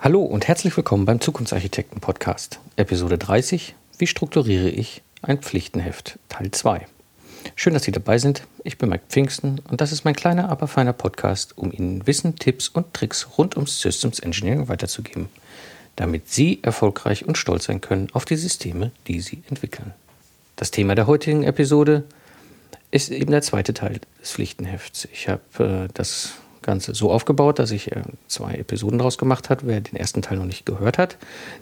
Hallo und herzlich willkommen beim Zukunftsarchitekten Podcast, Episode 30. Wie strukturiere ich ein Pflichtenheft, Teil 2. Schön, dass Sie dabei sind. Ich bin Mike Pfingsten und das ist mein kleiner, aber feiner Podcast, um Ihnen Wissen, Tipps und Tricks rund ums Systems Engineering weiterzugeben, damit Sie erfolgreich und stolz sein können auf die Systeme, die Sie entwickeln. Das Thema der heutigen Episode ist eben der zweite Teil des Pflichtenhefts. Ich habe äh, das Ganze so aufgebaut, dass ich äh, zwei Episoden daraus gemacht habe. Wer den ersten Teil noch nicht gehört hat,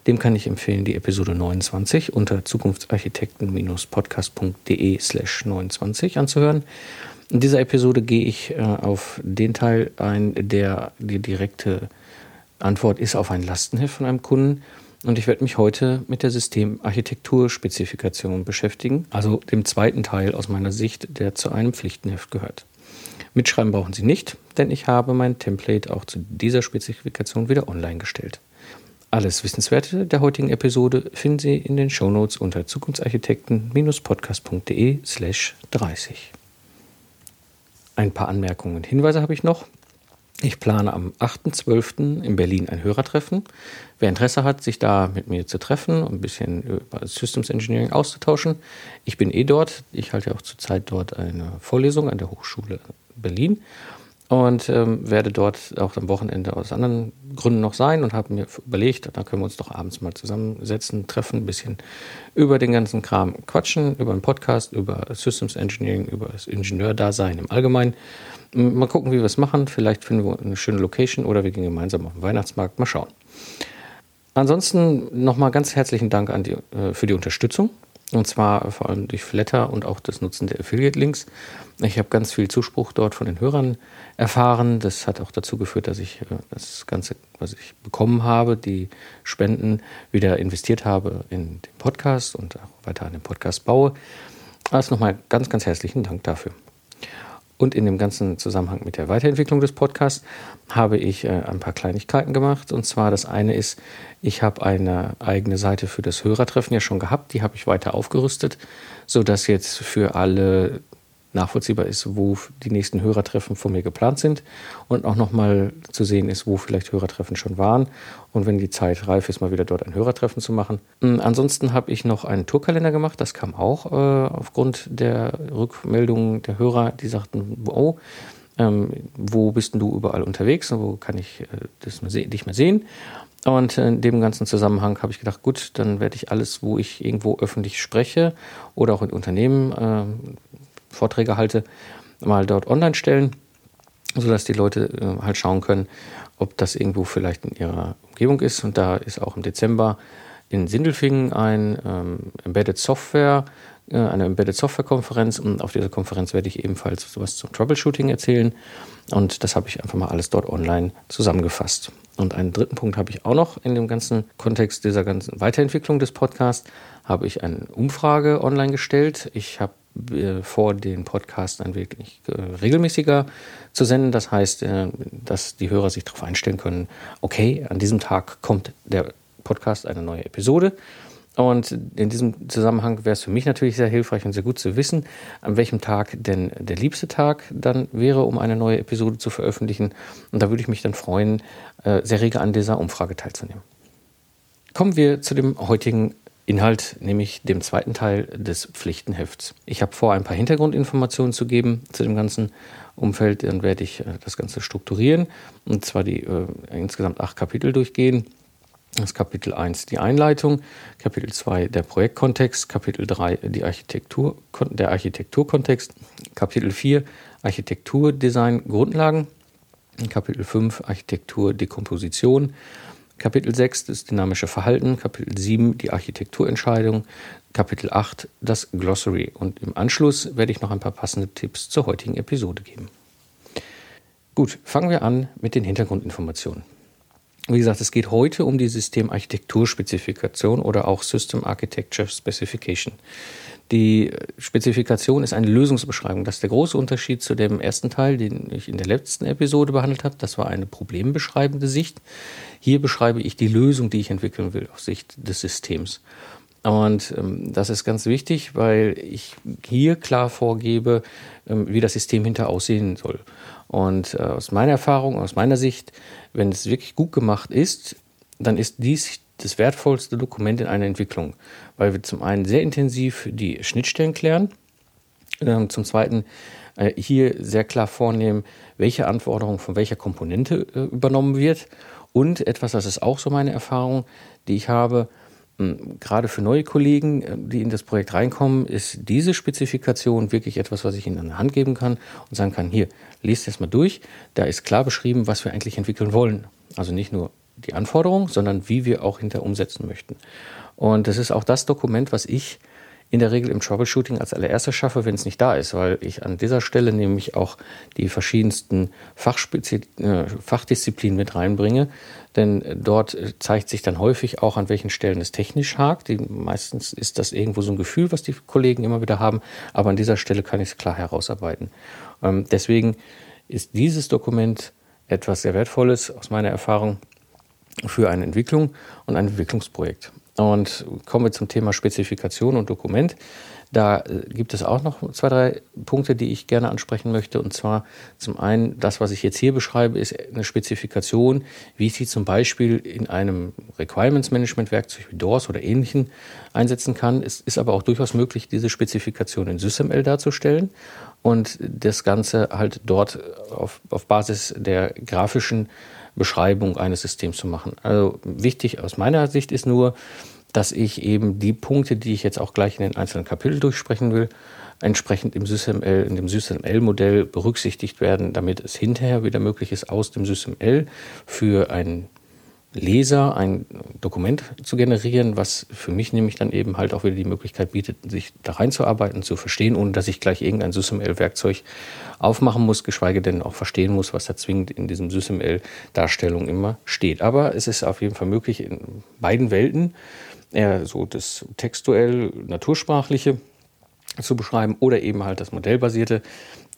dem kann ich empfehlen, die Episode 29 unter zukunftsarchitekten-podcast.de slash 29 anzuhören. In dieser Episode gehe ich äh, auf den Teil ein, der die direkte Antwort ist auf ein Lastenheft von einem Kunden. Und ich werde mich heute mit der Systemarchitekturspezifikation beschäftigen, also dem zweiten Teil aus meiner Sicht, der zu einem Pflichtenheft gehört. Mitschreiben brauchen Sie nicht, denn ich habe mein Template auch zu dieser Spezifikation wieder online gestellt. Alles Wissenswerte der heutigen Episode finden Sie in den Shownotes unter zukunftsarchitekten-podcast.de slash 30. Ein paar Anmerkungen und Hinweise habe ich noch. Ich plane am 8.12. in Berlin ein Hörertreffen. Wer Interesse hat, sich da mit mir zu treffen und ein bisschen über Systems Engineering auszutauschen. Ich bin eh dort. Ich halte auch zurzeit dort eine Vorlesung an der Hochschule Berlin und ähm, werde dort auch am Wochenende aus anderen Gründen noch sein und habe mir überlegt, da können wir uns doch abends mal zusammensetzen, treffen, ein bisschen über den ganzen Kram quatschen, über einen Podcast, über Systems Engineering, über das Ingenieurdasein im Allgemeinen. Mal gucken, wie wir es machen. Vielleicht finden wir eine schöne Location oder wir gehen gemeinsam auf den Weihnachtsmarkt. Mal schauen. Ansonsten nochmal ganz herzlichen Dank die, äh, für die Unterstützung. Und zwar vor allem durch Flatter und auch das Nutzen der Affiliate-Links. Ich habe ganz viel Zuspruch dort von den Hörern erfahren. Das hat auch dazu geführt, dass ich äh, das Ganze, was ich bekommen habe, die Spenden wieder investiert habe in den Podcast und auch weiter an den Podcast baue. Also nochmal ganz, ganz herzlichen Dank dafür. Und in dem ganzen Zusammenhang mit der Weiterentwicklung des Podcasts habe ich äh, ein paar Kleinigkeiten gemacht. Und zwar das eine ist, ich habe eine eigene Seite für das Hörertreffen ja schon gehabt. Die habe ich weiter aufgerüstet, sodass jetzt für alle nachvollziehbar ist, wo die nächsten Hörertreffen von mir geplant sind und auch nochmal zu sehen ist, wo vielleicht Hörertreffen schon waren und wenn die Zeit reif ist, mal wieder dort ein Hörertreffen zu machen. Hm, ansonsten habe ich noch einen Tourkalender gemacht, das kam auch äh, aufgrund der Rückmeldungen der Hörer, die sagten, oh, ähm, wo bist denn du überall unterwegs und wo kann ich äh, das mal dich mal sehen? Und in dem ganzen Zusammenhang habe ich gedacht, gut, dann werde ich alles, wo ich irgendwo öffentlich spreche oder auch in Unternehmen äh, Vorträge halte, mal dort online stellen, sodass die Leute äh, halt schauen können, ob das irgendwo vielleicht in ihrer Umgebung ist. Und da ist auch im Dezember in Sindelfingen ein ähm, Embedded Software, äh, eine Embedded Software Konferenz. Und auf dieser Konferenz werde ich ebenfalls sowas zum Troubleshooting erzählen. Und das habe ich einfach mal alles dort online zusammengefasst. Und einen dritten Punkt habe ich auch noch in dem ganzen Kontext dieser ganzen Weiterentwicklung des Podcasts, habe ich eine Umfrage online gestellt. Ich habe vor, den Podcast ein wenig äh, regelmäßiger zu senden. Das heißt, äh, dass die Hörer sich darauf einstellen können, okay, an diesem Tag kommt der Podcast eine neue Episode. Und in diesem Zusammenhang wäre es für mich natürlich sehr hilfreich und sehr gut zu wissen, an welchem Tag denn der liebste Tag dann wäre, um eine neue Episode zu veröffentlichen. Und da würde ich mich dann freuen, sehr rege an dieser Umfrage teilzunehmen. Kommen wir zu dem heutigen Inhalt, nämlich dem zweiten Teil des Pflichtenhefts. Ich habe vor, ein paar Hintergrundinformationen zu geben zu dem ganzen Umfeld. Dann werde ich äh, das Ganze strukturieren und zwar die äh, insgesamt acht Kapitel durchgehen. Das Kapitel 1 die Einleitung, Kapitel 2 der Projektkontext, Kapitel 3 die Architektur, der Architekturkontext, Kapitel 4 Architekturdesign Grundlagen, Kapitel 5 Architektur Dekomposition, Kapitel 6 das dynamische Verhalten, Kapitel 7 die Architekturentscheidung, Kapitel 8 das Glossary und im Anschluss werde ich noch ein paar passende Tipps zur heutigen Episode geben. Gut, fangen wir an mit den Hintergrundinformationen. Wie gesagt, es geht heute um die Systemarchitekturspezifikation oder auch System Architecture Specification. Die Spezifikation ist eine Lösungsbeschreibung. Das ist der große Unterschied zu dem ersten Teil, den ich in der letzten Episode behandelt habe. Das war eine problembeschreibende Sicht. Hier beschreibe ich die Lösung, die ich entwickeln will aus Sicht des Systems. Und ähm, das ist ganz wichtig, weil ich hier klar vorgebe, ähm, wie das System hinter aussehen soll. Und äh, aus meiner Erfahrung, aus meiner Sicht, wenn es wirklich gut gemacht ist, dann ist dies das wertvollste Dokument in einer Entwicklung, weil wir zum einen sehr intensiv die Schnittstellen klären, ähm, zum zweiten äh, hier sehr klar vornehmen, welche Anforderung von welcher Komponente äh, übernommen wird und etwas, das ist auch so meine Erfahrung, die ich habe, gerade für neue Kollegen, äh, die in das Projekt reinkommen, ist diese Spezifikation wirklich etwas, was ich ihnen an die Hand geben kann und sagen kann, hier, lest das mal durch. Da ist klar beschrieben, was wir eigentlich entwickeln wollen. Also nicht nur die Anforderung, sondern wie wir auch hinter umsetzen möchten. Und das ist auch das Dokument, was ich in der Regel im Troubleshooting als allererstes schaffe, wenn es nicht da ist, weil ich an dieser Stelle nämlich auch die verschiedensten Fachspezi äh, Fachdisziplinen mit reinbringe. Denn dort zeigt sich dann häufig auch, an welchen Stellen es technisch hakt. Die, meistens ist das irgendwo so ein Gefühl, was die Kollegen immer wieder haben, aber an dieser Stelle kann ich es klar herausarbeiten. Ähm, deswegen ist dieses Dokument etwas sehr Wertvolles aus meiner Erfahrung für eine Entwicklung und ein Entwicklungsprojekt. Und kommen wir zum Thema Spezifikation und Dokument. Da äh, gibt es auch noch zwei, drei Punkte, die ich gerne ansprechen möchte. Und zwar zum einen, das, was ich jetzt hier beschreibe, ist eine Spezifikation, wie ich sie zum Beispiel in einem Requirements Management Werkzeug wie DORS oder ähnlichen einsetzen kann. Es ist aber auch durchaus möglich, diese Spezifikation in SysML darzustellen und das Ganze halt dort auf, auf Basis der grafischen Beschreibung eines Systems zu machen. Also wichtig aus meiner Sicht ist nur, dass ich eben die Punkte, die ich jetzt auch gleich in den einzelnen Kapiteln durchsprechen will, entsprechend im SysML, in dem SysML-Modell berücksichtigt werden, damit es hinterher wieder möglich ist, aus dem SysML für einen Leser ein Dokument zu generieren, was für mich nämlich dann eben halt auch wieder die Möglichkeit bietet, sich da reinzuarbeiten, zu verstehen, ohne dass ich gleich irgendein SysML-Werkzeug aufmachen muss, geschweige denn auch verstehen muss, was da zwingend in diesem SysML-Darstellung immer steht. Aber es ist auf jeden Fall möglich, in beiden Welten, eher so das textuell natursprachliche zu beschreiben oder eben halt das modellbasierte,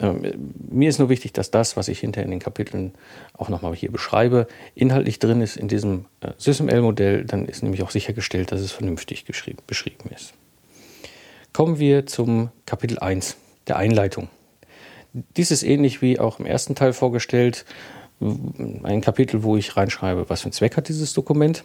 mir ist nur wichtig, dass das, was ich hinter in den Kapiteln auch nochmal hier beschreibe, inhaltlich drin ist in diesem äh, SysML-Modell. Dann ist nämlich auch sichergestellt, dass es vernünftig beschrieben ist. Kommen wir zum Kapitel 1, der Einleitung. Dies ist ähnlich wie auch im ersten Teil vorgestellt. Ein Kapitel, wo ich reinschreibe, was für einen Zweck hat dieses Dokument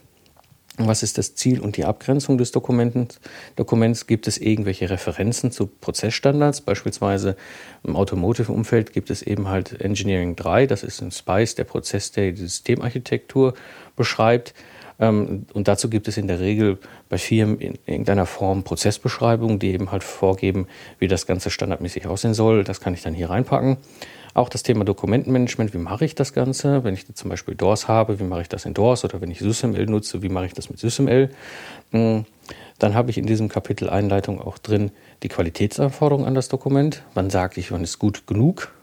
was ist das Ziel und die Abgrenzung des Dokuments? Dokuments gibt es irgendwelche Referenzen zu Prozessstandards? Beispielsweise im Automotive-Umfeld gibt es eben halt Engineering 3, das ist ein SPICE, der Prozess, der die Systemarchitektur beschreibt. Ähm, und dazu gibt es in der Regel bei Firmen in irgendeiner Form Prozessbeschreibungen, die eben halt vorgeben, wie das Ganze standardmäßig aussehen soll. Das kann ich dann hier reinpacken. Auch das Thema Dokumentenmanagement, wie mache ich das Ganze? Wenn ich zum Beispiel DORS habe, wie mache ich das in DORS? Oder wenn ich SysML nutze, wie mache ich das mit SysML? Hm, dann habe ich in diesem Kapitel Einleitung auch drin die Qualitätsanforderungen an das Dokument. Wann sage ich, wann ist gut genug?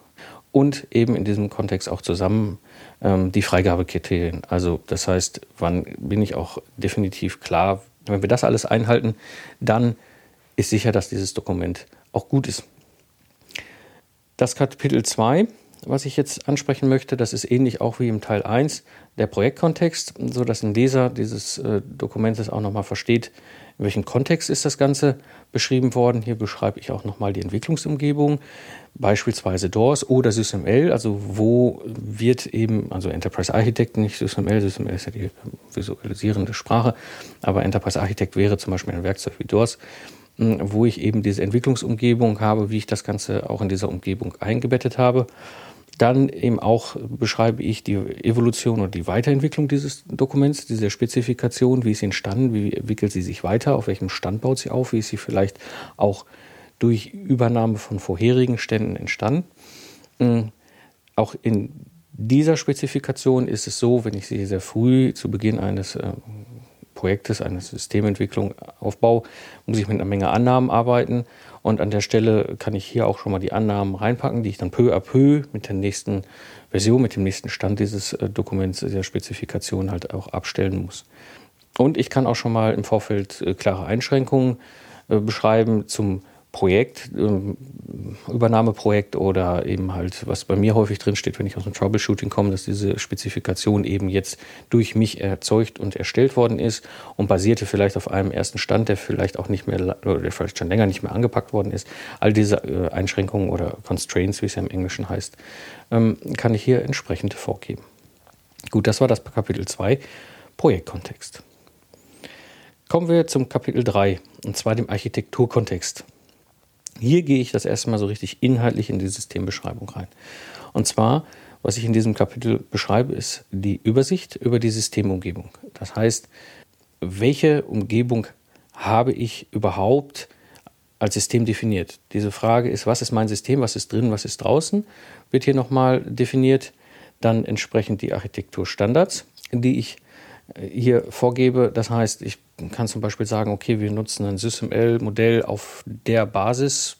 Und eben in diesem Kontext auch zusammen ähm, die Freigabekriterien. Also das heißt, wann bin ich auch definitiv klar, wenn wir das alles einhalten, dann ist sicher, dass dieses Dokument auch gut ist. Das Kapitel 2, was ich jetzt ansprechen möchte, das ist ähnlich auch wie im Teil 1 der Projektkontext, sodass ein Leser dieses äh, Dokumentes auch nochmal versteht, in welchem Kontext ist das Ganze beschrieben worden. Hier beschreibe ich auch nochmal die Entwicklungsumgebung, beispielsweise DORS oder SysML, also wo wird eben, also Enterprise Architect, nicht SysML, SysML ist ja die visualisierende Sprache, aber Enterprise Architect wäre zum Beispiel ein Werkzeug wie DORS, wo ich eben diese Entwicklungsumgebung habe, wie ich das Ganze auch in dieser Umgebung eingebettet habe. Dann eben auch beschreibe ich die Evolution oder die Weiterentwicklung dieses Dokuments, dieser Spezifikation, wie ist sie entstanden, wie entwickelt sie sich weiter, auf welchem Stand baut sie auf, wie ist sie vielleicht auch durch Übernahme von vorherigen Ständen entstanden. Hm, auch in dieser Spezifikation ist es so, wenn ich sie sehr früh zu Beginn eines äh, Projektes, einer Systementwicklung aufbaue, muss ich mit einer Menge Annahmen arbeiten. Und an der Stelle kann ich hier auch schon mal die Annahmen reinpacken, die ich dann peu à peu mit der nächsten Version, mit dem nächsten Stand dieses äh, Dokuments, der Spezifikation halt auch abstellen muss. Und ich kann auch schon mal im Vorfeld äh, klare Einschränkungen äh, beschreiben zum Projekt, ähm, Übernahmeprojekt oder eben halt, was bei mir häufig drinsteht, wenn ich aus dem Troubleshooting komme, dass diese Spezifikation eben jetzt durch mich erzeugt und erstellt worden ist und basierte vielleicht auf einem ersten Stand, der vielleicht auch nicht mehr oder der vielleicht schon länger nicht mehr angepackt worden ist. All diese äh, Einschränkungen oder Constraints, wie es ja im Englischen heißt, ähm, kann ich hier entsprechend vorgeben. Gut, das war das Kapitel 2. Projektkontext. Kommen wir zum Kapitel 3, und zwar dem Architekturkontext. Hier gehe ich das erste Mal so richtig inhaltlich in die Systembeschreibung rein. Und zwar, was ich in diesem Kapitel beschreibe, ist die Übersicht über die Systemumgebung. Das heißt, welche Umgebung habe ich überhaupt als System definiert? Diese Frage ist, was ist mein System, was ist drin, was ist draußen, wird hier nochmal definiert. Dann entsprechend die Architekturstandards, die ich hier vorgebe. Das heißt, ich kann zum Beispiel sagen, okay, wir nutzen ein SysML-Modell auf der Basis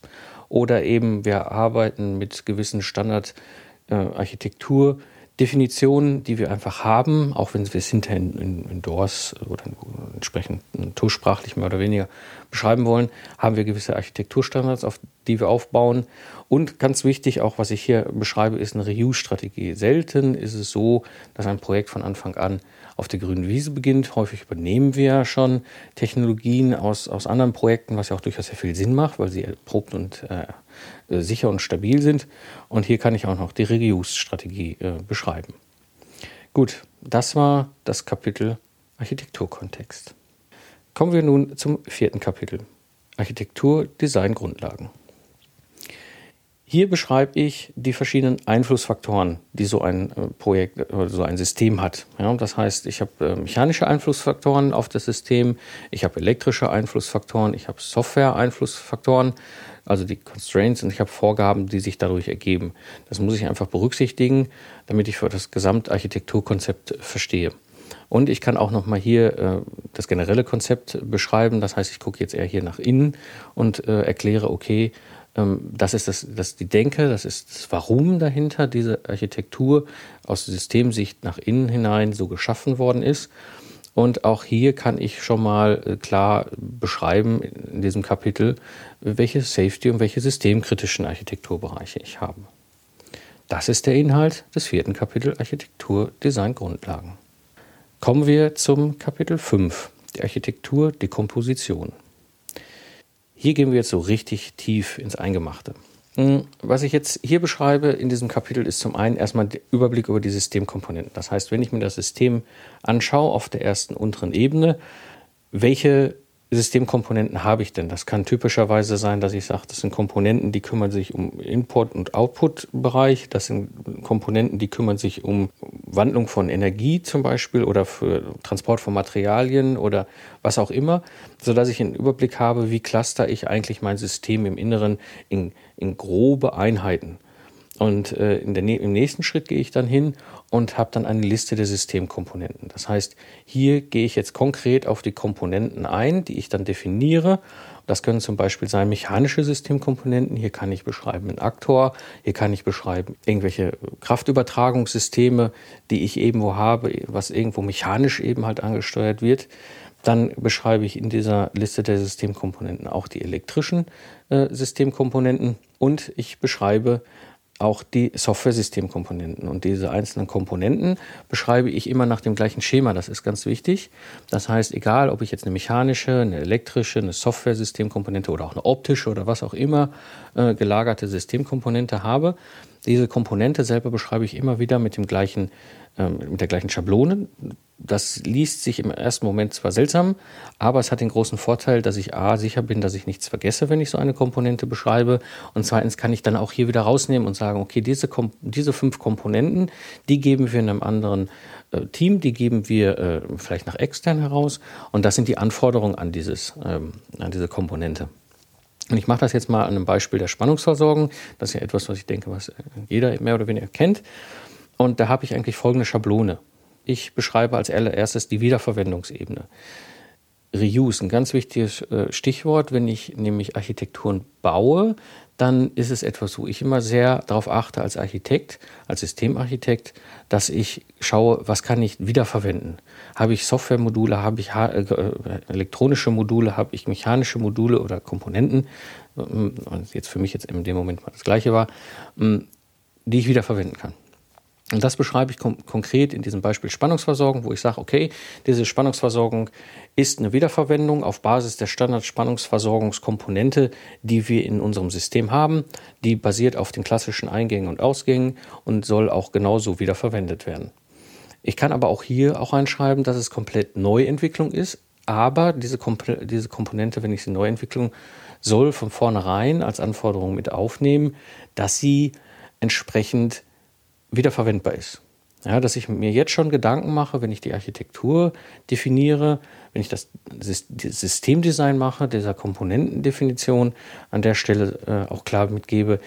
oder eben wir arbeiten mit gewissen Standardarchitektur. Äh, Definitionen, die wir einfach haben, auch wenn wir es hinterher in, in, in oder entsprechend tuschsprachlich mehr oder weniger beschreiben wollen, haben wir gewisse Architekturstandards, auf die wir aufbauen. Und ganz wichtig, auch was ich hier beschreibe, ist eine Reuse-Strategie. Selten ist es so, dass ein Projekt von Anfang an auf der grünen Wiese beginnt. Häufig übernehmen wir ja schon Technologien aus, aus anderen Projekten, was ja auch durchaus sehr viel Sinn macht, weil sie erprobt und äh, sicher und stabil sind. Und hier kann ich auch noch die Reuse-Strategie äh, beschreiben. Gut, das war das Kapitel Architekturkontext. Kommen wir nun zum vierten Kapitel. Architektur, Design, Grundlagen. Hier beschreibe ich die verschiedenen Einflussfaktoren, die so ein äh, Projekt oder so ein System hat. Ja, das heißt, ich habe äh, mechanische Einflussfaktoren auf das System, ich habe elektrische Einflussfaktoren, ich habe Software-Einflussfaktoren, also die Constraints und ich habe Vorgaben, die sich dadurch ergeben. Das muss ich einfach berücksichtigen, damit ich für das Gesamtarchitekturkonzept verstehe. Und ich kann auch nochmal hier äh, das generelle Konzept beschreiben. Das heißt, ich gucke jetzt eher hier nach innen und äh, erkläre, okay, das ist das, das die Denke, das ist das Warum dahinter diese Architektur aus Systemsicht nach innen hinein so geschaffen worden ist. Und auch hier kann ich schon mal äh, klar beschreiben in diesem Kapitel, welche Safety und welche systemkritischen Architekturbereiche ich habe. Das ist der Inhalt des vierten Kapitels Architektur Design Grundlagen. Kommen wir zum Kapitel 5, die Architektur Dekomposition. Hier gehen wir jetzt so richtig tief ins Eingemachte. Hm, was ich jetzt hier beschreibe in diesem Kapitel ist zum einen erstmal der Überblick über die Systemkomponenten. Das heißt, wenn ich mir das System anschaue auf der ersten unteren Ebene, welche Systemkomponenten habe ich denn? Das kann typischerweise sein, dass ich sage, das sind Komponenten, die kümmern sich um Input- und Output-Bereich. Das sind Komponenten, die kümmern sich um Wandlung von Energie zum Beispiel oder für Transport von Materialien oder was auch immer, sodass ich einen Überblick habe, wie cluster ich eigentlich mein System im Inneren in, in grobe Einheiten. Und äh, der, im nächsten Schritt gehe ich dann hin und habe dann eine Liste der Systemkomponenten. Das heißt, hier gehe ich jetzt konkret auf die Komponenten ein, die ich dann definiere. Das können zum Beispiel sein mechanische Systemkomponenten. Hier kann ich beschreiben einen Aktor. Hier kann ich beschreiben irgendwelche Kraftübertragungssysteme, die ich irgendwo habe, was irgendwo mechanisch eben halt angesteuert wird. Dann beschreibe ich in dieser Liste der Systemkomponenten auch die elektrischen äh, Systemkomponenten und ich beschreibe auch die Software-Systemkomponenten. Und diese einzelnen Komponenten beschreibe ich immer nach dem gleichen Schema. Das ist ganz wichtig. Das heißt, egal, ob ich jetzt eine mechanische, eine elektrische, eine Software-Systemkomponente oder auch eine optische oder was auch immer äh, gelagerte Systemkomponente habe, diese Komponente selber beschreibe ich immer wieder mit dem gleichen ähm, mit der gleichen Schablone. Das liest sich im ersten Moment zwar seltsam, aber es hat den großen Vorteil, dass ich A sicher bin, dass ich nichts vergesse, wenn ich so eine Komponente beschreibe. Und zweitens kann ich dann auch hier wieder rausnehmen und sagen, okay, diese, diese fünf Komponenten, die geben wir in einem anderen äh, Team, die geben wir äh, vielleicht nach extern heraus. Und das sind die Anforderungen an, dieses, ähm, an diese Komponente. Und ich mache das jetzt mal an einem Beispiel der Spannungsversorgung. Das ist ja etwas, was ich denke, was jeder mehr oder weniger kennt. Und da habe ich eigentlich folgende Schablone. Ich beschreibe als allererstes die Wiederverwendungsebene. Reuse, ein ganz wichtiges äh, Stichwort. Wenn ich nämlich Architekturen baue, dann ist es etwas, wo ich immer sehr darauf achte als Architekt, als Systemarchitekt, dass ich schaue, was kann ich wiederverwenden. Habe ich Softwaremodule, habe ich äh, elektronische Module, habe ich mechanische Module oder Komponenten, ähm, jetzt für mich jetzt in dem Moment mal das gleiche war, ähm, die ich wiederverwenden kann. Und das beschreibe ich konkret in diesem Beispiel Spannungsversorgung, wo ich sage, okay, diese Spannungsversorgung ist eine Wiederverwendung auf Basis der Standardspannungsversorgungskomponente, die wir in unserem System haben. Die basiert auf den klassischen Eingängen und Ausgängen und soll auch genauso wiederverwendet werden. Ich kann aber auch hier auch reinschreiben, dass es komplett Neuentwicklung ist, aber diese, Komp diese Komponente, wenn ich sie neu entwickeln soll, von vornherein als Anforderung mit aufnehmen, dass sie entsprechend wiederverwendbar ist. Ja, dass ich mir jetzt schon Gedanken mache, wenn ich die Architektur definiere, wenn ich das Systemdesign mache, dieser Komponentendefinition an der Stelle äh, auch klar mitgebe,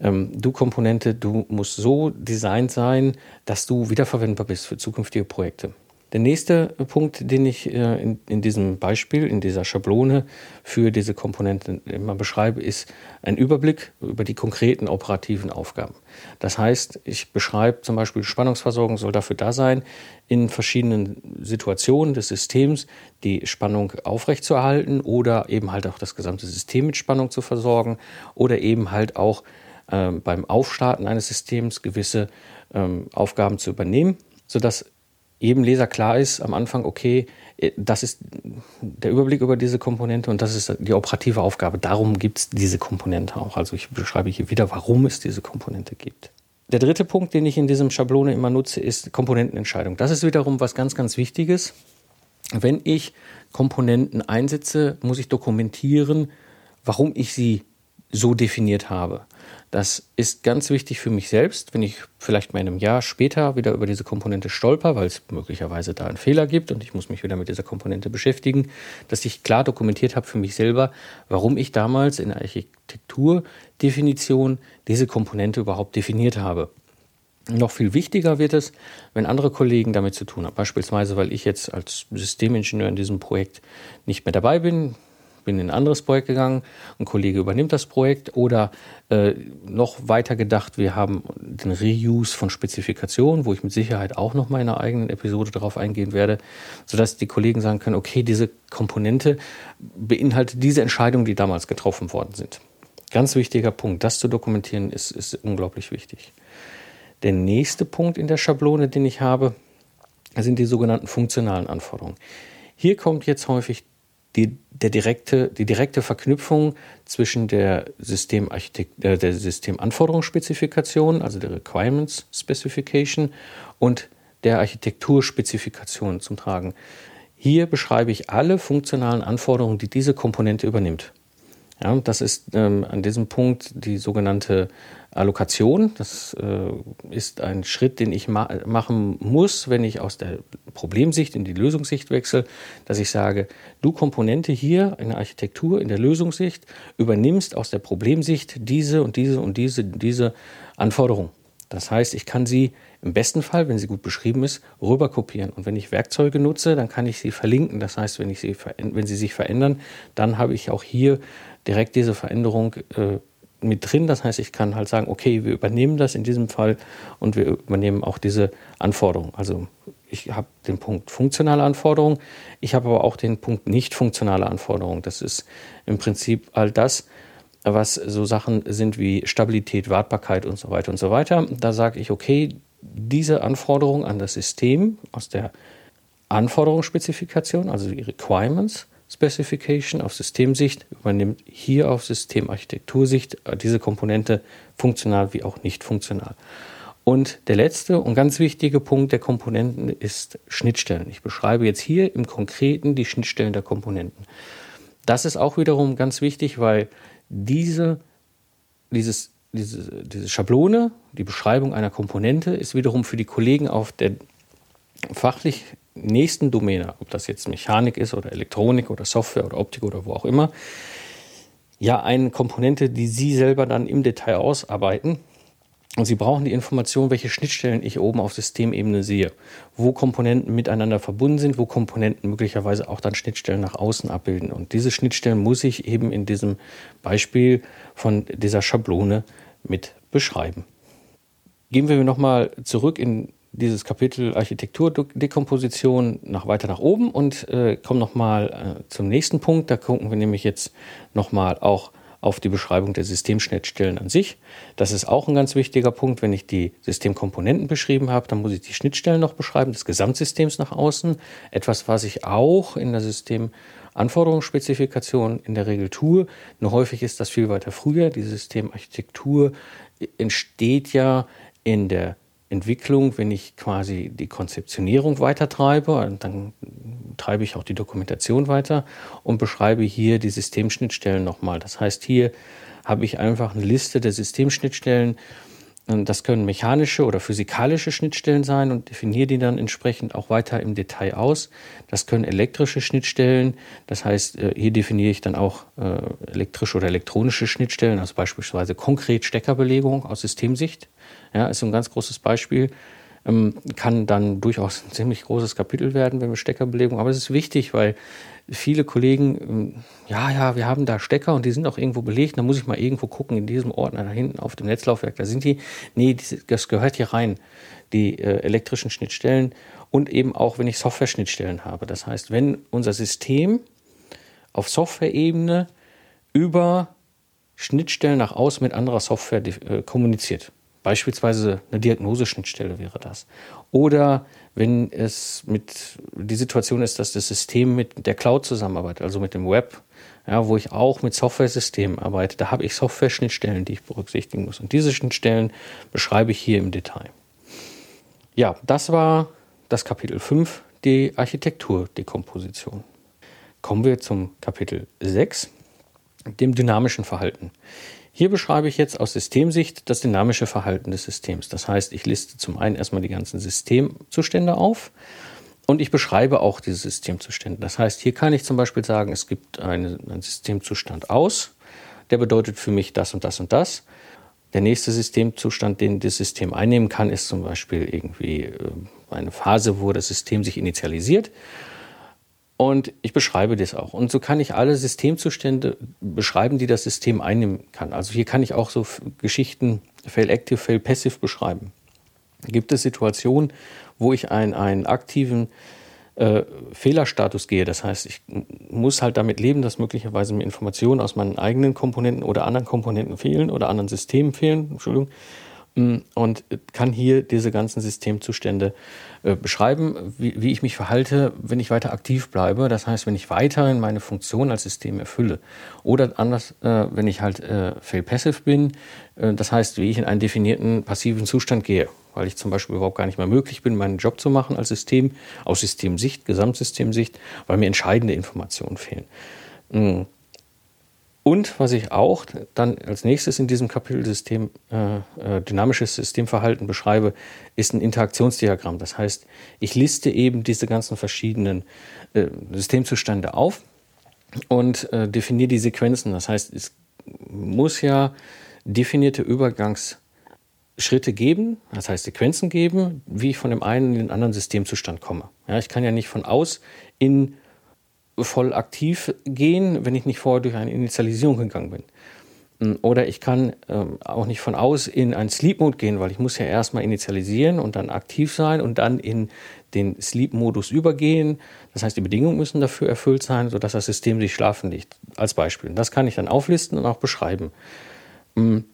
ähm, du Komponente, du musst so designt sein, dass du wiederverwendbar bist für zukünftige Projekte. Der nächste Punkt, den ich äh, in, in, diesem Beispiel, in dieser Schablone für diese Komponenten immer beschreibe, ist ein Überblick über die konkreten operativen Aufgaben. Das heißt, ich beschreibe zum Beispiel, Spannungsversorgung soll dafür da sein, in verschiedenen Situationen des Systems die Spannung aufrechtzuerhalten oder eben halt auch das gesamte System mit Spannung zu versorgen oder eben halt auch äh, beim Aufstarten eines Systems gewisse ähm, Aufgaben zu übernehmen, sodass jedem Leser klar ist am Anfang, okay, äh, das ist der Überblick über diese Komponente und das ist die operative Aufgabe. Darum gibt es diese Komponente auch. Also ich beschreibe hier wieder, warum es diese Komponente gibt. Der dritte Punkt, den ich in diesem Schablone immer nutze, ist Komponentenentscheidung. Das ist wiederum was ganz, ganz Wichtiges. Wenn ich Komponenten einsetze, muss ich dokumentieren, warum ich sie so definiert habe. Das ist ganz wichtig für mich selbst, wenn ich vielleicht mal in einem Jahr später wieder über diese Komponente stolper, weil es möglicherweise da einen Fehler gibt und ich muss mich wieder mit dieser Komponente beschäftigen, dass ich klar dokumentiert habe für mich selber, warum ich damals in der Architekturdefinition diese Komponente überhaupt definiert habe. Noch viel wichtiger wird es, wenn andere Kollegen damit zu tun haben. Beispielsweise, weil ich jetzt als Systemingenieur in diesem Projekt nicht mehr dabei bin bin in ein anderes Projekt gegangen, ein Kollege übernimmt das Projekt oder äh, noch weiter gedacht, wir haben den Reuse von Spezifikationen, wo ich mit Sicherheit auch noch mal in einer eigenen Episode darauf eingehen werde, sodass die Kollegen sagen können, okay, diese Komponente beinhaltet diese Entscheidungen, die damals getroffen worden sind. Ganz wichtiger Punkt, das zu dokumentieren ist, ist unglaublich wichtig. Der nächste Punkt in der Schablone, den ich habe, sind die sogenannten funktionalen Anforderungen. Hier kommt jetzt häufig die, der direkte, die direkte Verknüpfung zwischen der, äh, der Systemanforderungsspezifikation, also der Requirements Specification, und der Architekturspezifikation zum Tragen. Hier beschreibe ich alle funktionalen Anforderungen, die diese Komponente übernimmt. Ja, das ist ähm, an diesem Punkt die sogenannte Allokation. Das äh, ist ein Schritt, den ich ma machen muss, wenn ich aus der Problemsicht in die Lösungssicht wechsle, dass ich sage, du Komponente hier in der Architektur, in der Lösungssicht, übernimmst aus der Problemsicht diese und diese und diese, diese Anforderung. Das heißt, ich kann sie im besten Fall, wenn sie gut beschrieben ist, rüberkopieren. Und wenn ich Werkzeuge nutze, dann kann ich sie verlinken. Das heißt, wenn, ich sie, wenn sie sich verändern, dann habe ich auch hier direkt diese Veränderung äh, mit drin. Das heißt, ich kann halt sagen, okay, wir übernehmen das in diesem Fall und wir übernehmen auch diese Anforderung. Also ich habe den Punkt funktionale Anforderung, ich habe aber auch den Punkt nicht funktionale Anforderung. Das ist im Prinzip all das, was so Sachen sind wie Stabilität, Wartbarkeit und so weiter und so weiter. Da sage ich, okay, diese Anforderung an das System aus der Anforderungsspezifikation, also die Requirements, Specification auf Systemsicht übernimmt hier auf Systemarchitektursicht diese Komponente funktional wie auch nicht funktional. Und der letzte und ganz wichtige Punkt der Komponenten ist Schnittstellen. Ich beschreibe jetzt hier im Konkreten die Schnittstellen der Komponenten. Das ist auch wiederum ganz wichtig, weil diese, dieses, diese, diese Schablone, die Beschreibung einer Komponente, ist wiederum für die Kollegen auf der fachlich nächsten Domäne, ob das jetzt Mechanik ist oder Elektronik oder Software oder Optik oder wo auch immer, ja eine Komponente, die Sie selber dann im Detail ausarbeiten. Und Sie brauchen die Information, welche Schnittstellen ich oben auf Systemebene sehe, wo Komponenten miteinander verbunden sind, wo Komponenten möglicherweise auch dann Schnittstellen nach außen abbilden. Und diese Schnittstellen muss ich eben in diesem Beispiel von dieser Schablone mit beschreiben. Gehen wir nochmal zurück in dieses Kapitel Architekturdekomposition nach weiter nach oben und äh, kommen nochmal äh, zum nächsten Punkt. Da gucken wir nämlich jetzt nochmal auch auf die Beschreibung der Systemschnittstellen an sich. Das ist auch ein ganz wichtiger Punkt. Wenn ich die Systemkomponenten beschrieben habe, dann muss ich die Schnittstellen noch beschreiben, des Gesamtsystems nach außen. Etwas, was ich auch in der Systemanforderungsspezifikation in der Regel tue. Nur häufig ist das viel weiter früher. Die Systemarchitektur entsteht ja in der Entwicklung, wenn ich quasi die Konzeptionierung weiter treibe, dann treibe ich auch die Dokumentation weiter und beschreibe hier die Systemschnittstellen nochmal. Das heißt, hier habe ich einfach eine Liste der Systemschnittstellen, das können mechanische oder physikalische Schnittstellen sein und definiere die dann entsprechend auch weiter im Detail aus. Das können elektrische Schnittstellen, das heißt, äh, hier definiere ich dann auch äh, elektrische oder elektronische Schnittstellen, also beispielsweise konkret Steckerbelegung aus Systemsicht. Ja, ist ein ganz großes Beispiel. Ähm, kann dann durchaus ein ziemlich großes Kapitel werden, wenn wir Steckerbelegung. Aber es ist wichtig, weil viele Kollegen, ähm, ja, ja, wir haben da Stecker und die sind auch irgendwo belegt. Da muss ich mal irgendwo gucken in diesem Ordner da hinten auf dem Netzlaufwerk. Da sind die. Nee, das gehört hier rein. Die äh, elektrischen Schnittstellen und eben auch, wenn ich Software-Schnittstellen habe. Das heißt, wenn unser System auf Software-Ebene über Schnittstellen nach außen mit anderer Software äh, kommuniziert. Beispielsweise eine Diagnoseschnittstelle wäre das. Oder wenn es mit die Situation ist, dass das System mit der Cloud zusammenarbeitet, also mit dem Web, ja, wo ich auch mit Software-Systemen arbeite, da habe ich Software-Schnittstellen, die ich berücksichtigen muss. Und diese Schnittstellen beschreibe ich hier im Detail. Ja, das war das Kapitel 5, die Architekturdekomposition. Kommen wir zum Kapitel 6, dem dynamischen Verhalten. Hier beschreibe ich jetzt aus Systemsicht das dynamische Verhalten des Systems. Das heißt, ich liste zum einen erstmal die ganzen Systemzustände auf und ich beschreibe auch diese Systemzustände. Das heißt, hier kann ich zum Beispiel sagen, es gibt eine, einen Systemzustand aus, der bedeutet für mich das und das und das. Der nächste Systemzustand, den das System einnehmen kann, ist zum Beispiel irgendwie äh, eine Phase, wo das System sich initialisiert. Und ich beschreibe das auch. Und so kann ich alle Systemzustände beschreiben, die das System einnehmen kann. Also hier kann ich auch so Geschichten Fail Active, Fail Passive beschreiben. Gibt es Situationen, wo ich einen, einen aktiven äh, Fehlerstatus gehe? Das heißt, ich muss halt damit leben, dass möglicherweise mir Informationen aus meinen eigenen Komponenten oder anderen Komponenten fehlen oder anderen Systemen fehlen. Entschuldigung und kann hier diese ganzen Systemzustände äh, beschreiben, wie, wie, ich mich verhalte, wenn ich weiter aktiv bleibe. Das heißt, wenn ich weiterhin meine Funktion als System erfülle. Oder anders, äh, wenn ich halt äh, fail-passive bin, äh, das heißt, wie ich in einen definierten passiven Zustand gehe, weil ich zum Beispiel überhaupt gar nicht mehr möglich bin, meinen Job zu machen als System, aus Systemsicht, Gesamtsystemsicht, weil mir entscheidende Informationen fehlen. Und was ich auch dann als nächstes in diesem Kapitel System, äh, äh, dynamisches Systemverhalten beschreibe, ist ein Interaktionsdiagramm. Das heißt, ich liste eben diese ganzen verschiedenen äh, Systemzustände auf und äh, definiere die Sequenzen. Das heißt, es muss ja definierte Übergangsschritte geben, das heißt Sequenzen geben, wie ich von dem einen in den anderen Systemzustand komme. Ja, ich kann ja nicht von aus in voll aktiv gehen, wenn ich nicht vorher durch eine Initialisierung gegangen bin. Hm, oder ich kann ähm, auch nicht von aus in einen Sleep-Mode gehen, weil ich muss ja erstmal initialisieren und dann aktiv sein und dann in den Sleep-Modus übergehen. Das heißt, die Bedingungen müssen dafür erfüllt sein, sodass das System sich schlafen legt. Als Beispiel. Das kann ich dann auflisten und auch beschreiben. Hm,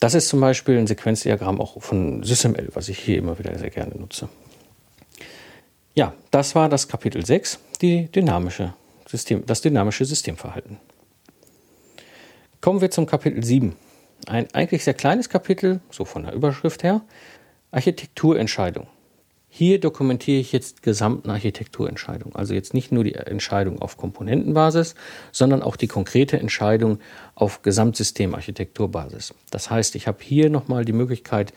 das ist zum Beispiel ein Sequenzdiagramm auch von SysML, was ich hier immer wieder sehr gerne nutze. Ja, das war das Kapitel 6, die dynamische System, das dynamische Systemverhalten. Kommen wir zum Kapitel 7. Ein eigentlich sehr kleines Kapitel, so von der Überschrift her. Architekturentscheidung. Hier dokumentiere ich jetzt gesamten Architekturentscheidung. Also jetzt nicht nur die Entscheidung auf Komponentenbasis, sondern auch die konkrete Entscheidung auf Gesamtsystemarchitekturbasis. Das heißt, ich habe hier nochmal die Möglichkeit,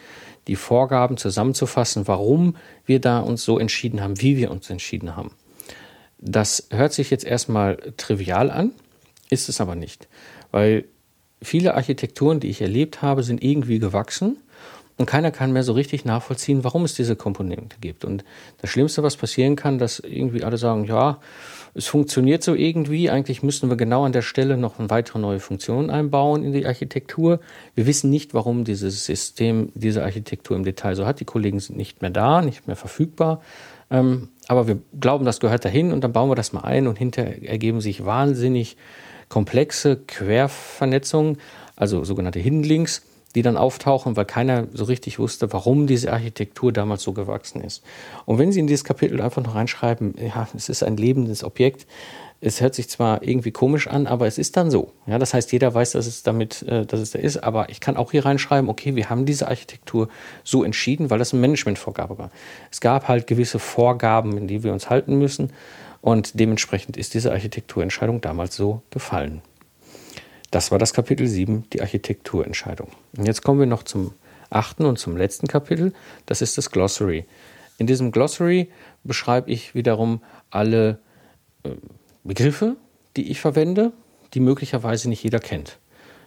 die Vorgaben zusammenzufassen, warum wir da uns so entschieden haben, wie wir uns entschieden haben. Das hört sich jetzt erstmal trivial an, ist es aber nicht, weil viele Architekturen, die ich erlebt habe, sind irgendwie gewachsen und keiner kann mehr so richtig nachvollziehen, warum es diese Komponente gibt. Und das Schlimmste, was passieren kann, dass irgendwie alle sagen, ja, es funktioniert so irgendwie, eigentlich müssten wir genau an der Stelle noch eine weitere neue Funktion einbauen in die Architektur. Wir wissen nicht, warum dieses System diese Architektur im Detail so hat. Die Kollegen sind nicht mehr da, nicht mehr verfügbar. Ähm, aber wir glauben, das gehört dahin und dann bauen wir das mal ein und hinterher ergeben sich wahnsinnig komplexe Quervernetzungen, also sogenannte Hidden Links, die dann auftauchen, weil keiner so richtig wusste, warum diese Architektur damals so gewachsen ist. Und wenn Sie in dieses Kapitel einfach noch reinschreiben, ja, es ist ein lebendes Objekt, Es hört sich zwar irgendwie komisch an, aber es ist dann so. Ja, das heißt, jeder weiß, dass es damit, äh, dass es da ist, aber ich kann auch hier reinschreiben, okay, wir haben diese Architektur so entschieden, weil das eine Managementvorgabe war. Es gab halt gewisse Vorgaben, in die wir uns halten müssen und dementsprechend ist diese Architekturentscheidung damals so gefallen. Das war das Kapitel 7, die Architekturentscheidung. Und jetzt kommen wir noch zum achten und zum letzten Kapitel. Das ist das Glossary. In diesem Glossary beschreibe ich wiederum alle äh, Begriffe, die ich verwende, die möglicherweise nicht jeder kennt.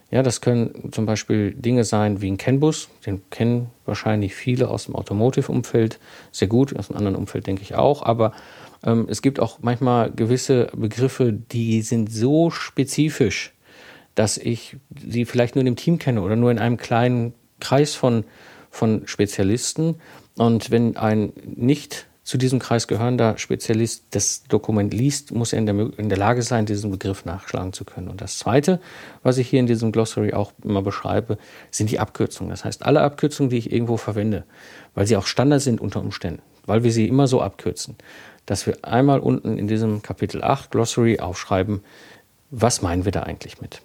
Ja, das können zum Beispiel Dinge sein wie ein CAN-Bus, den kennen wahrscheinlich viele aus dem Automotive-Umfeld sehr gut, aus einem anderen Umfeld denke ich auch, aber ähm, es gibt auch manchmal gewisse Begriffe, die sind so spezifisch, dass ich sie vielleicht nur in dem Team kenne oder nur in einem kleinen Kreis von, von Spezialisten. Und wenn ein nicht zu diesem Kreis gehörender Spezialist das Dokument liest, muss er in der, in der Lage sein, diesen Begriff nachschlagen zu können. Und das Zweite, was ich hier in diesem Glossary auch immer beschreibe, sind die Abkürzungen. Das heißt, alle Abkürzungen, die ich irgendwo verwende, weil sie auch Standard sind unter Umständen, weil wir sie immer so abkürzen, dass wir einmal unten in diesem Kapitel 8 Glossary aufschreiben, was meinen wir da eigentlich mit.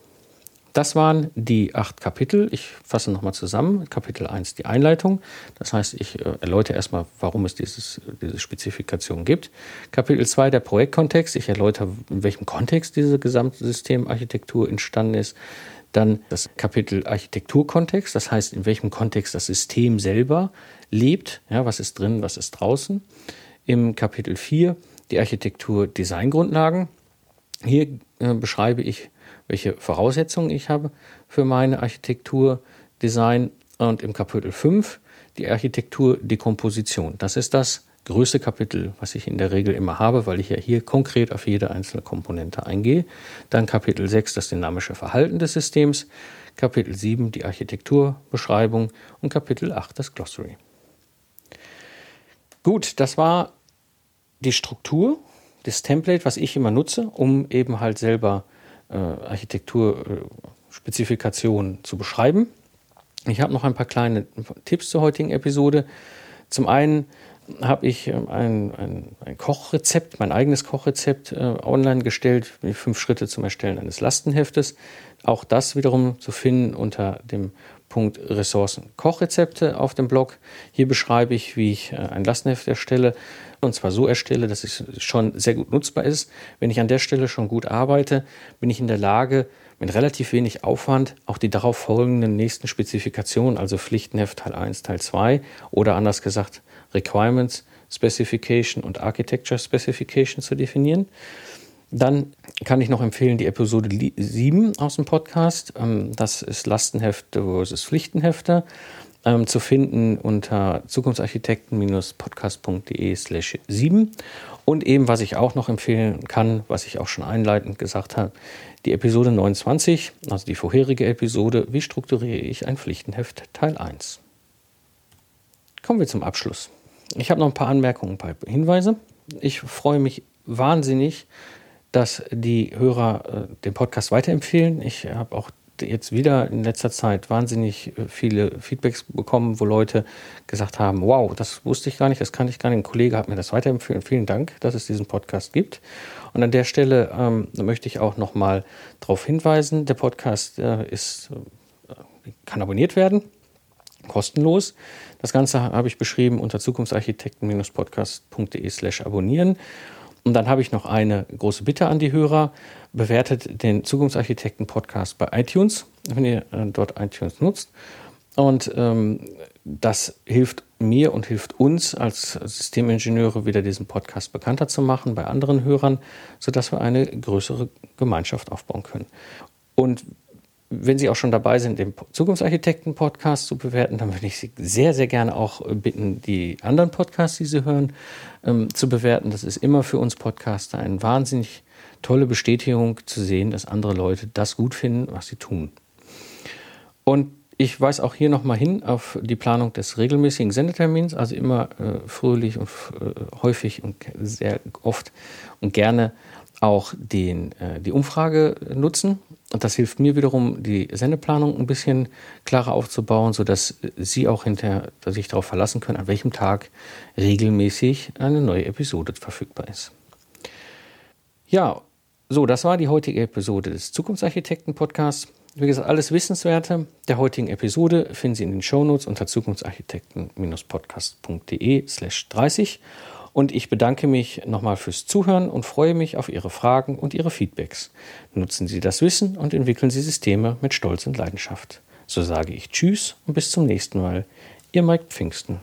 Das waren die acht Kapitel. Ich fasse nochmal zusammen. Kapitel 1 die Einleitung. Das heißt, ich äh, erläutere erstmal, warum es dieses, diese Spezifikation gibt. Kapitel 2 der Projektkontext. Ich erläutere, in welchem Kontext diese gesamte Systemarchitektur entstanden ist. Dann das Kapitel Architekturkontext, das heißt, in welchem Kontext das System selber lebt. Ja, was ist drin, was ist draußen. Im Kapitel 4 die Architektur-Designgrundlagen. Hier äh, beschreibe ich welche Voraussetzungen ich habe für meine Architekturdesign. Und im Kapitel 5 die Architekturdekomposition. Das ist das größte Kapitel, was ich in der Regel immer habe, weil ich ja hier konkret auf jede einzelne Komponente eingehe. Dann Kapitel 6 das dynamische Verhalten des Systems, Kapitel 7 die Architekturbeschreibung und Kapitel 8 das Glossary. Gut, das war die Struktur, das Template, was ich immer nutze, um eben halt selber äh, Architekturspezifikationen zu beschreiben. Ich habe noch ein paar kleine Tipps zur heutigen Episode. Zum einen habe ich ähm, ein, ein, ein, Kochrezept, mein eigenes Kochrezept äh, online gestellt, die fünf Schritte zum Erstellen eines Lastenheftes. Auch das wiederum zu finden unter dem Punkt Ressourcen Kochrezepte auf dem Blog. Hier beschreibe ich, wie ich äh, ein Lastenheft erstelle und zwar so erstelle, dass es schon sehr gut nutzbar ist. Wenn ich an der Stelle schon gut arbeite, bin ich in der Lage, mit relativ wenig Aufwand auch die darauf folgenden nächsten Spezifikationen, also Pflichtenheft Teil 1, Teil 2 oder anders gesagt Requirements Specification und Architecture Specification zu definieren. Dann kann ich noch empfehlen die Episode 7 aus dem Podcast. Ähm, das ist Lastenhefte versus Pflichtenhefte. Ähm, zu finden unter zukunftsarchitekten-podcast.de slash 7. Und eben, was ich auch noch empfehlen kann, was ich auch schon einleitend gesagt habe, die Episode 29, also die vorherige Episode, wie strukturiere ich ein Pflichtenheft Teil 1. Kommen wir zum Abschluss. Ich habe noch ein paar Anmerkungen, ein paar Hinweise. Ich freue mich wahnsinnig, dass die Hörer äh, den Podcast weiterempfehlen. Ich habe auch jetzt wieder in letzter Zeit wahnsinnig äh, viele Feedbacks bekommen, wo Leute gesagt haben, wow, das wusste ich gar nicht, das kann ich gar nicht. Ein Kollege hat mir das weiterempfohlen. Vielen Dank, dass es diesen Podcast gibt. Und an der Stelle ähm, möchte ich auch nochmal darauf hinweisen, der Podcast äh, ist, äh, kann abonniert werden, kostenlos. Das Ganze habe ich beschrieben unter zukunftsarchitekten-podcast.de slash abonnieren. Und dann habe ich noch eine große Bitte an die Hörer. Bewertet den Zukunftsarchitekten-Podcast bei iTunes, wenn ihr äh, dort iTunes nutzt. Und ähm, das hilft mir und hilft uns als Systemingenieure wieder diesen Podcast bekannter zu machen bei anderen Hörern, sodass wir eine größere Gemeinschaft aufbauen können. Und wenn Sie auch schon dabei sind, den Zukunftsarchitekten-Podcast zu bewerten, dann würde ich Sie sehr, sehr gerne auch bitten, die anderen Podcasts, die Sie hören, ähm, zu bewerten. Das ist immer für uns Podcaster eine wahnsinnig tolle Bestätigung zu sehen, dass andere Leute das gut finden, was sie tun. Und ich weise auch hier nochmal hin auf die Planung des regelmäßigen Sendetermins, also immer äh, fröhlich und äh, häufig und sehr oft und gerne auch den, äh, die Umfrage nutzen. Und das hilft mir wiederum, die Sendeplanung ein bisschen klarer aufzubauen, sodass Sie auch hinterher sich darauf verlassen können, an welchem Tag regelmäßig eine neue Episode verfügbar ist. Ja, So, das war die heutige Episode des Zukunftsarchitekten-Podcasts. Wie gesagt, alles Wissenswerte der heutigen Episode finden Sie in den Shownotes unter zukunftsarchitekten-podcast.de slash 30. Und ich bedanke mich nochmal fürs Zuhören und freue mich auf Ihre Fragen und Ihre Feedbacks. Nutzen Sie das Wissen und entwickeln Sie Systeme mit Stolz und Leidenschaft. So sage ich Tschüss und bis zum nächsten Mal. Ihr Mike Pfingsten.